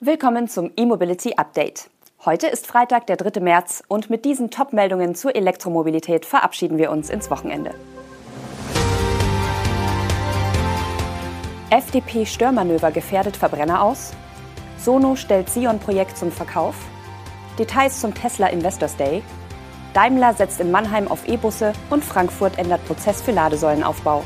Willkommen zum E-Mobility Update. Heute ist Freitag, der 3. März und mit diesen Top-Meldungen zur Elektromobilität verabschieden wir uns ins Wochenende. FDP-Störmanöver gefährdet Verbrenner aus. Sono stellt Sion-Projekt zum Verkauf. Details zum Tesla Investors Day. Daimler setzt in Mannheim auf E-Busse und Frankfurt ändert Prozess für Ladesäulenaufbau.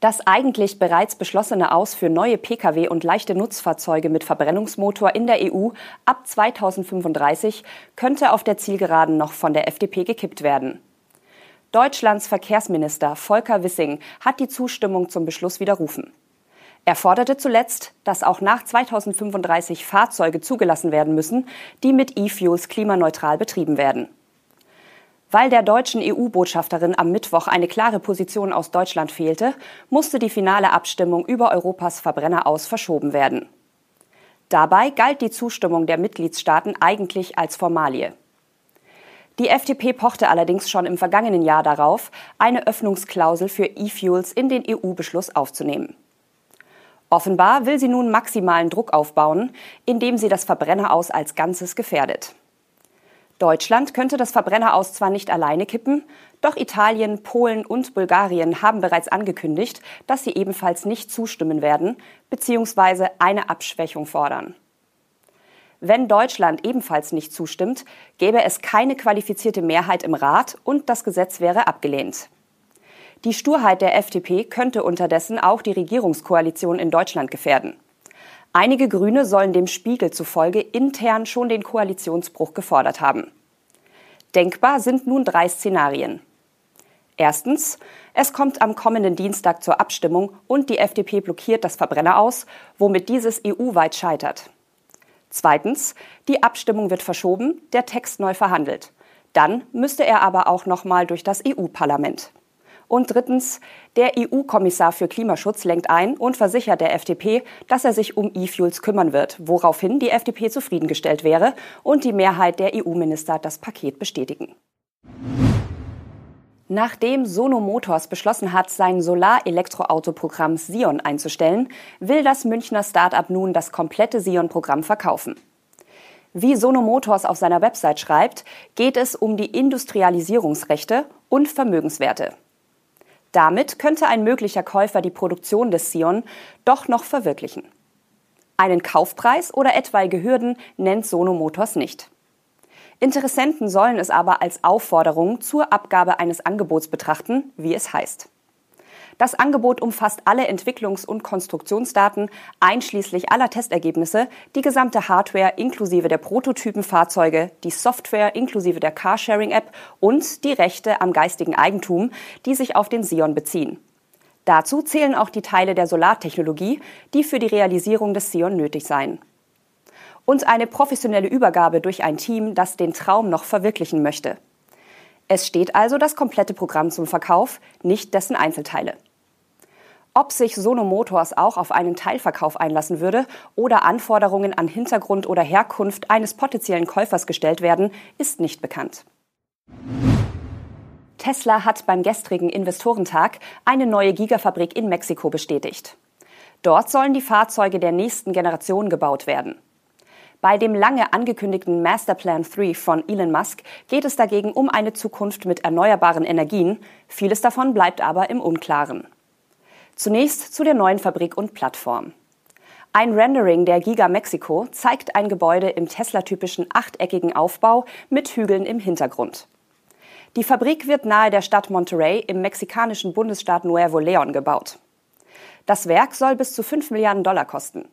Das eigentlich bereits beschlossene Aus für neue Pkw und leichte Nutzfahrzeuge mit Verbrennungsmotor in der EU ab 2035 könnte auf der Zielgeraden noch von der FDP gekippt werden. Deutschlands Verkehrsminister Volker Wissing hat die Zustimmung zum Beschluss widerrufen. Er forderte zuletzt, dass auch nach 2035 Fahrzeuge zugelassen werden müssen, die mit E-Fuels klimaneutral betrieben werden. Weil der deutschen EU-Botschafterin am Mittwoch eine klare Position aus Deutschland fehlte, musste die finale Abstimmung über Europas Verbrenner aus verschoben werden. Dabei galt die Zustimmung der Mitgliedstaaten eigentlich als Formalie. Die FDP pochte allerdings schon im vergangenen Jahr darauf, eine Öffnungsklausel für E-Fuels in den EU-Beschluss aufzunehmen. Offenbar will sie nun maximalen Druck aufbauen, indem sie das Verbrenner aus als Ganzes gefährdet. Deutschland könnte das Verbrenner aus zwar nicht alleine kippen, doch Italien, Polen und Bulgarien haben bereits angekündigt, dass sie ebenfalls nicht zustimmen werden bzw. eine Abschwächung fordern. Wenn Deutschland ebenfalls nicht zustimmt, gäbe es keine qualifizierte Mehrheit im Rat und das Gesetz wäre abgelehnt. Die Sturheit der FDP könnte unterdessen auch die Regierungskoalition in Deutschland gefährden. Einige Grüne sollen dem Spiegel zufolge intern schon den Koalitionsbruch gefordert haben. Denkbar sind nun drei Szenarien. Erstens, es kommt am kommenden Dienstag zur Abstimmung und die FDP blockiert das Verbrenner aus, womit dieses EU-weit scheitert. Zweitens, die Abstimmung wird verschoben, der Text neu verhandelt. Dann müsste er aber auch noch mal durch das EU-Parlament. Und drittens, der EU-Kommissar für Klimaschutz lenkt ein und versichert der FDP, dass er sich um E-Fuels kümmern wird, woraufhin die FDP zufriedengestellt wäre und die Mehrheit der EU-Minister das Paket bestätigen. Nachdem Sono Motors beschlossen hat, sein Solar-Elektroauto-Programm Sion einzustellen, will das Münchner Start-up nun das komplette Sion-Programm verkaufen. Wie Sono Motors auf seiner Website schreibt, geht es um die Industrialisierungsrechte und Vermögenswerte. Damit könnte ein möglicher Käufer die Produktion des Sion doch noch verwirklichen. Einen Kaufpreis oder etwaige Hürden nennt Sono Motors nicht. Interessenten sollen es aber als Aufforderung zur Abgabe eines Angebots betrachten, wie es heißt. Das Angebot umfasst alle Entwicklungs- und Konstruktionsdaten, einschließlich aller Testergebnisse, die gesamte Hardware inklusive der Prototypenfahrzeuge, die Software inklusive der Carsharing-App und die Rechte am geistigen Eigentum, die sich auf den Sion beziehen. Dazu zählen auch die Teile der Solartechnologie, die für die Realisierung des Sion nötig seien. Und eine professionelle Übergabe durch ein Team, das den Traum noch verwirklichen möchte. Es steht also das komplette Programm zum Verkauf, nicht dessen Einzelteile. Ob sich Sono Motors auch auf einen Teilverkauf einlassen würde oder Anforderungen an Hintergrund oder Herkunft eines potenziellen Käufers gestellt werden, ist nicht bekannt. Tesla hat beim gestrigen Investorentag eine neue Gigafabrik in Mexiko bestätigt. Dort sollen die Fahrzeuge der nächsten Generation gebaut werden. Bei dem lange angekündigten Masterplan 3 von Elon Musk geht es dagegen um eine Zukunft mit erneuerbaren Energien. Vieles davon bleibt aber im Unklaren. Zunächst zu der neuen Fabrik und Plattform. Ein Rendering der Giga Mexico zeigt ein Gebäude im Tesla-typischen achteckigen Aufbau mit Hügeln im Hintergrund. Die Fabrik wird nahe der Stadt Monterrey im mexikanischen Bundesstaat Nuevo León gebaut. Das Werk soll bis zu 5 Milliarden Dollar kosten.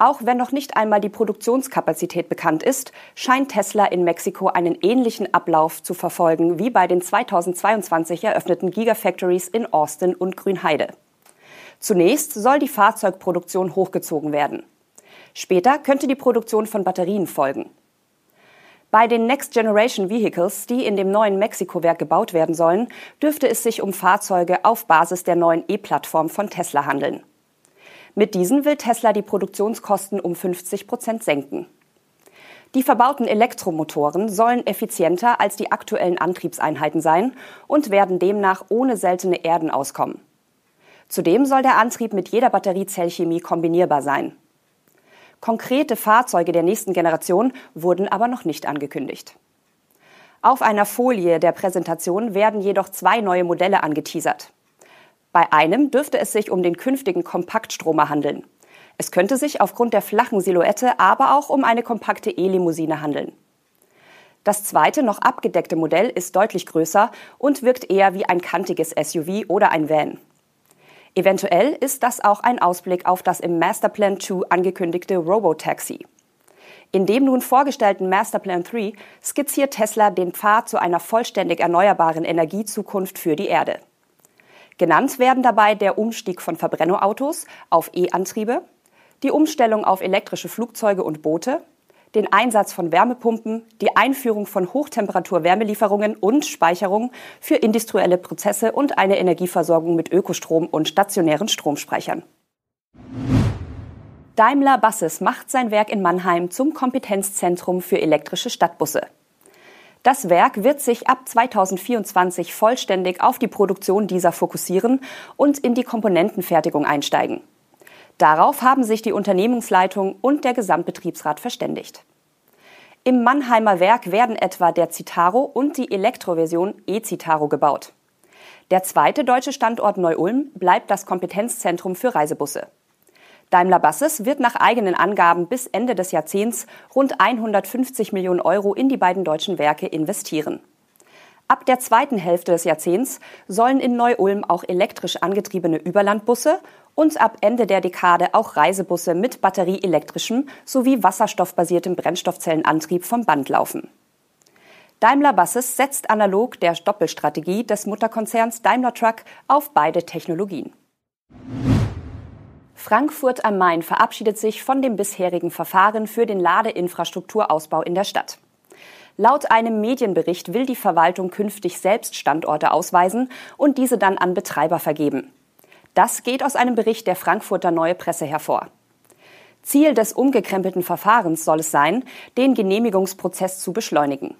Auch wenn noch nicht einmal die Produktionskapazität bekannt ist, scheint Tesla in Mexiko einen ähnlichen Ablauf zu verfolgen wie bei den 2022 eröffneten Gigafactories in Austin und Grünheide. Zunächst soll die Fahrzeugproduktion hochgezogen werden. Später könnte die Produktion von Batterien folgen. Bei den Next Generation Vehicles, die in dem neuen Mexiko-Werk gebaut werden sollen, dürfte es sich um Fahrzeuge auf Basis der neuen E-Plattform von Tesla handeln. Mit diesen will Tesla die Produktionskosten um 50 Prozent senken. Die verbauten Elektromotoren sollen effizienter als die aktuellen Antriebseinheiten sein und werden demnach ohne seltene Erden auskommen. Zudem soll der Antrieb mit jeder Batteriezellchemie kombinierbar sein. Konkrete Fahrzeuge der nächsten Generation wurden aber noch nicht angekündigt. Auf einer Folie der Präsentation werden jedoch zwei neue Modelle angeteasert. Bei einem dürfte es sich um den künftigen Kompaktstromer handeln. Es könnte sich aufgrund der flachen Silhouette aber auch um eine kompakte E-Limousine handeln. Das zweite, noch abgedeckte Modell ist deutlich größer und wirkt eher wie ein kantiges SUV oder ein Van. Eventuell ist das auch ein Ausblick auf das im Masterplan 2 angekündigte Robotaxi. In dem nun vorgestellten Masterplan 3 skizziert Tesla den Pfad zu einer vollständig erneuerbaren Energiezukunft für die Erde. Genannt werden dabei der Umstieg von Verbrennerautos auf E-Antriebe, die Umstellung auf elektrische Flugzeuge und Boote, den Einsatz von Wärmepumpen, die Einführung von Hochtemperatur-Wärmelieferungen und Speicherung für industrielle Prozesse und eine Energieversorgung mit Ökostrom und stationären Stromspeichern. Daimler Buses macht sein Werk in Mannheim zum Kompetenzzentrum für elektrische Stadtbusse. Das Werk wird sich ab 2024 vollständig auf die Produktion dieser fokussieren und in die Komponentenfertigung einsteigen. Darauf haben sich die Unternehmensleitung und der Gesamtbetriebsrat verständigt. Im Mannheimer Werk werden etwa der Citaro und die Elektroversion E-Citaro gebaut. Der zweite deutsche Standort Neu-Ulm bleibt das Kompetenzzentrum für Reisebusse. Daimler Buses wird nach eigenen Angaben bis Ende des Jahrzehnts rund 150 Millionen Euro in die beiden deutschen Werke investieren. Ab der zweiten Hälfte des Jahrzehnts sollen in Neu-Ulm auch elektrisch angetriebene Überlandbusse und ab Ende der Dekade auch Reisebusse mit batterieelektrischem sowie wasserstoffbasiertem Brennstoffzellenantrieb vom Band laufen. Daimler Buses setzt analog der Doppelstrategie des Mutterkonzerns Daimler Truck auf beide Technologien. Frankfurt am Main verabschiedet sich von dem bisherigen Verfahren für den Ladeinfrastrukturausbau in der Stadt. Laut einem Medienbericht will die Verwaltung künftig selbst Standorte ausweisen und diese dann an Betreiber vergeben. Das geht aus einem Bericht der Frankfurter Neue Presse hervor. Ziel des umgekrempelten Verfahrens soll es sein, den Genehmigungsprozess zu beschleunigen.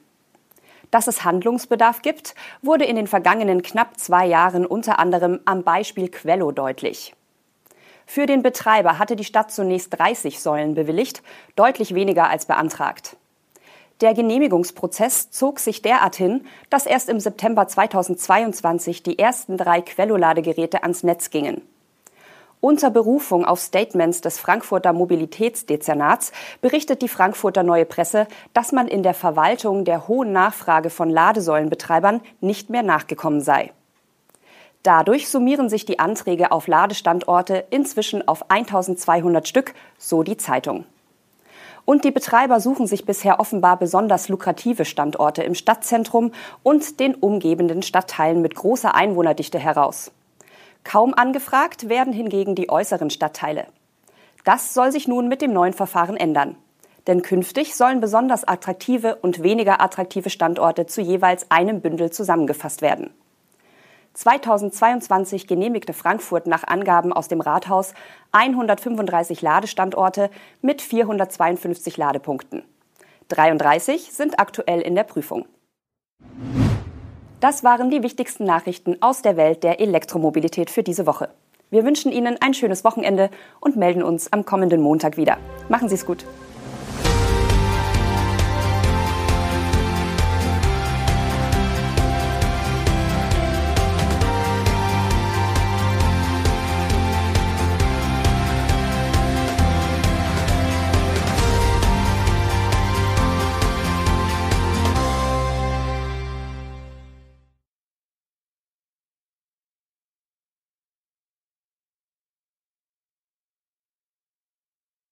Dass es Handlungsbedarf gibt, wurde in den vergangenen knapp zwei Jahren unter anderem am Beispiel Quello deutlich. Für den Betreiber hatte die Stadt zunächst 30 Säulen bewilligt, deutlich weniger als beantragt. Der Genehmigungsprozess zog sich derart hin, dass erst im September 2022 die ersten drei Quello-Ladegeräte ans Netz gingen. Unter Berufung auf Statements des Frankfurter Mobilitätsdezernats berichtet die Frankfurter Neue Presse, dass man in der Verwaltung der hohen Nachfrage von Ladesäulenbetreibern nicht mehr nachgekommen sei. Dadurch summieren sich die Anträge auf Ladestandorte inzwischen auf 1200 Stück, so die Zeitung. Und die Betreiber suchen sich bisher offenbar besonders lukrative Standorte im Stadtzentrum und den umgebenden Stadtteilen mit großer Einwohnerdichte heraus. Kaum angefragt werden hingegen die äußeren Stadtteile. Das soll sich nun mit dem neuen Verfahren ändern. Denn künftig sollen besonders attraktive und weniger attraktive Standorte zu jeweils einem Bündel zusammengefasst werden. 2022 genehmigte Frankfurt nach Angaben aus dem Rathaus 135 Ladestandorte mit 452 Ladepunkten. 33 sind aktuell in der Prüfung. Das waren die wichtigsten Nachrichten aus der Welt der Elektromobilität für diese Woche. Wir wünschen Ihnen ein schönes Wochenende und melden uns am kommenden Montag wieder. Machen Sie es gut.